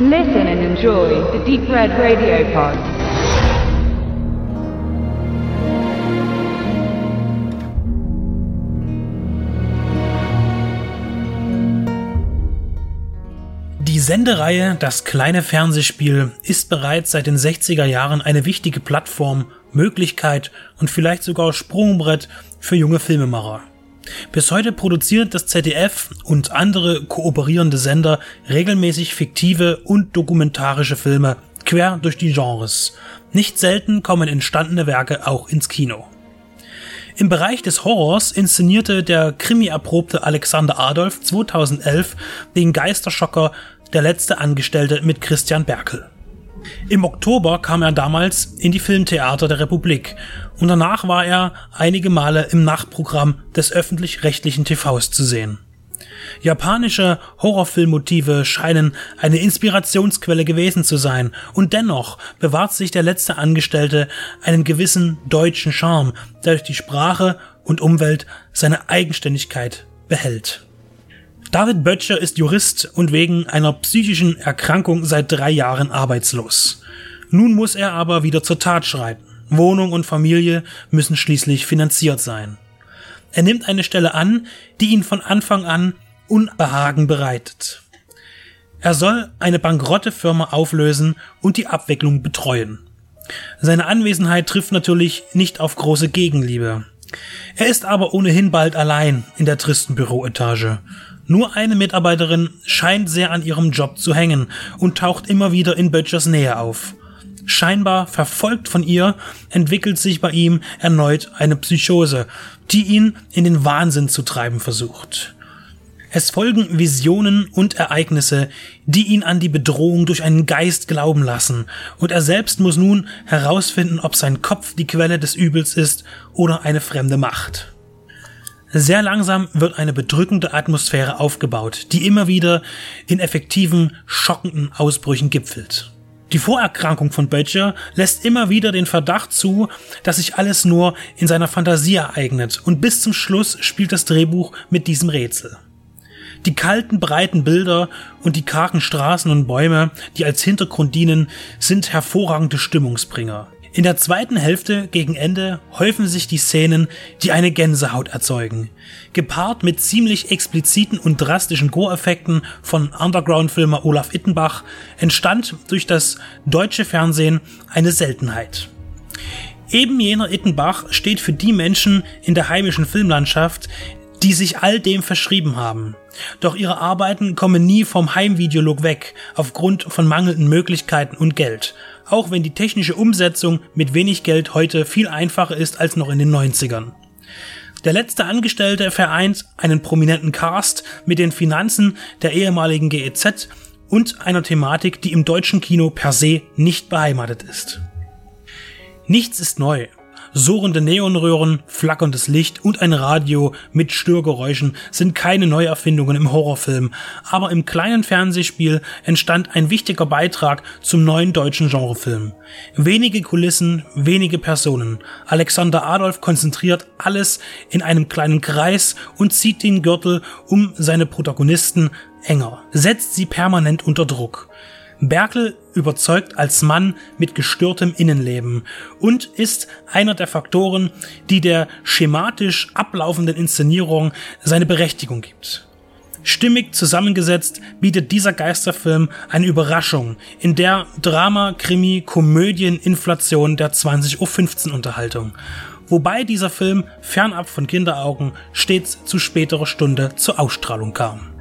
Listen and enjoy the Deep Red Radio Pod. Die Sendereihe Das kleine Fernsehspiel ist bereits seit den 60er Jahren eine wichtige Plattform, Möglichkeit und vielleicht sogar Sprungbrett für junge Filmemacher. Bis heute produziert das ZDF und andere kooperierende Sender regelmäßig fiktive und dokumentarische Filme quer durch die Genres. Nicht selten kommen entstandene Werke auch ins Kino. Im Bereich des Horrors inszenierte der Krimi-erprobte Alexander Adolf 2011 den Geisterschocker Der letzte Angestellte mit Christian Berkel. Im Oktober kam er damals in die Filmtheater der Republik und danach war er einige Male im Nachtprogramm des öffentlich-rechtlichen TVs zu sehen. Japanische Horrorfilmmotive scheinen eine Inspirationsquelle gewesen zu sein, und dennoch bewahrt sich der letzte Angestellte einen gewissen deutschen Charme, der durch die Sprache und Umwelt seine Eigenständigkeit behält. David Böttcher ist Jurist und wegen einer psychischen Erkrankung seit drei Jahren arbeitslos. Nun muss er aber wieder zur Tat schreiten. Wohnung und Familie müssen schließlich finanziert sein. Er nimmt eine Stelle an, die ihn von Anfang an Unbehagen bereitet. Er soll eine bankrotte Firma auflösen und die Abwicklung betreuen. Seine Anwesenheit trifft natürlich nicht auf große Gegenliebe. Er ist aber ohnehin bald allein in der tristen Büroetage nur eine Mitarbeiterin scheint sehr an ihrem Job zu hängen und taucht immer wieder in Böttchers Nähe auf. Scheinbar verfolgt von ihr, entwickelt sich bei ihm erneut eine Psychose, die ihn in den Wahnsinn zu treiben versucht. Es folgen Visionen und Ereignisse, die ihn an die Bedrohung durch einen Geist glauben lassen, und er selbst muss nun herausfinden, ob sein Kopf die Quelle des Übels ist oder eine fremde Macht. Sehr langsam wird eine bedrückende Atmosphäre aufgebaut, die immer wieder in effektiven, schockenden Ausbrüchen gipfelt. Die Vorerkrankung von Böttcher lässt immer wieder den Verdacht zu, dass sich alles nur in seiner Fantasie ereignet und bis zum Schluss spielt das Drehbuch mit diesem Rätsel. Die kalten, breiten Bilder und die kargen Straßen und Bäume, die als Hintergrund dienen, sind hervorragende Stimmungsbringer. In der zweiten Hälfte gegen Ende häufen sich die Szenen, die eine Gänsehaut erzeugen. Gepaart mit ziemlich expliziten und drastischen Gore-Effekten von Underground-Filmer Olaf Ittenbach entstand durch das deutsche Fernsehen eine Seltenheit. Eben jener Ittenbach steht für die Menschen in der heimischen Filmlandschaft, die sich all dem verschrieben haben. Doch ihre Arbeiten kommen nie vom Heimvideolog weg, aufgrund von mangelnden Möglichkeiten und Geld auch wenn die technische Umsetzung mit wenig Geld heute viel einfacher ist als noch in den 90ern. Der letzte Angestellte vereint einen prominenten Cast mit den Finanzen der ehemaligen GEZ und einer Thematik, die im deutschen Kino per se nicht beheimatet ist. Nichts ist neu. Surrende Neonröhren, flackerndes Licht und ein Radio mit Störgeräuschen sind keine Neuerfindungen im Horrorfilm, aber im kleinen Fernsehspiel entstand ein wichtiger Beitrag zum neuen deutschen Genrefilm. Wenige Kulissen, wenige Personen. Alexander Adolf konzentriert alles in einem kleinen Kreis und zieht den Gürtel um seine Protagonisten enger, setzt sie permanent unter Druck. Berkel überzeugt als Mann mit gestörtem Innenleben und ist einer der Faktoren, die der schematisch ablaufenden Inszenierung seine Berechtigung gibt. Stimmig zusammengesetzt bietet dieser Geisterfilm eine Überraschung in der Drama, Krimi, Komödien, Inflation der 20.15 Uhr Unterhaltung. Wobei dieser Film fernab von Kinderaugen stets zu späterer Stunde zur Ausstrahlung kam.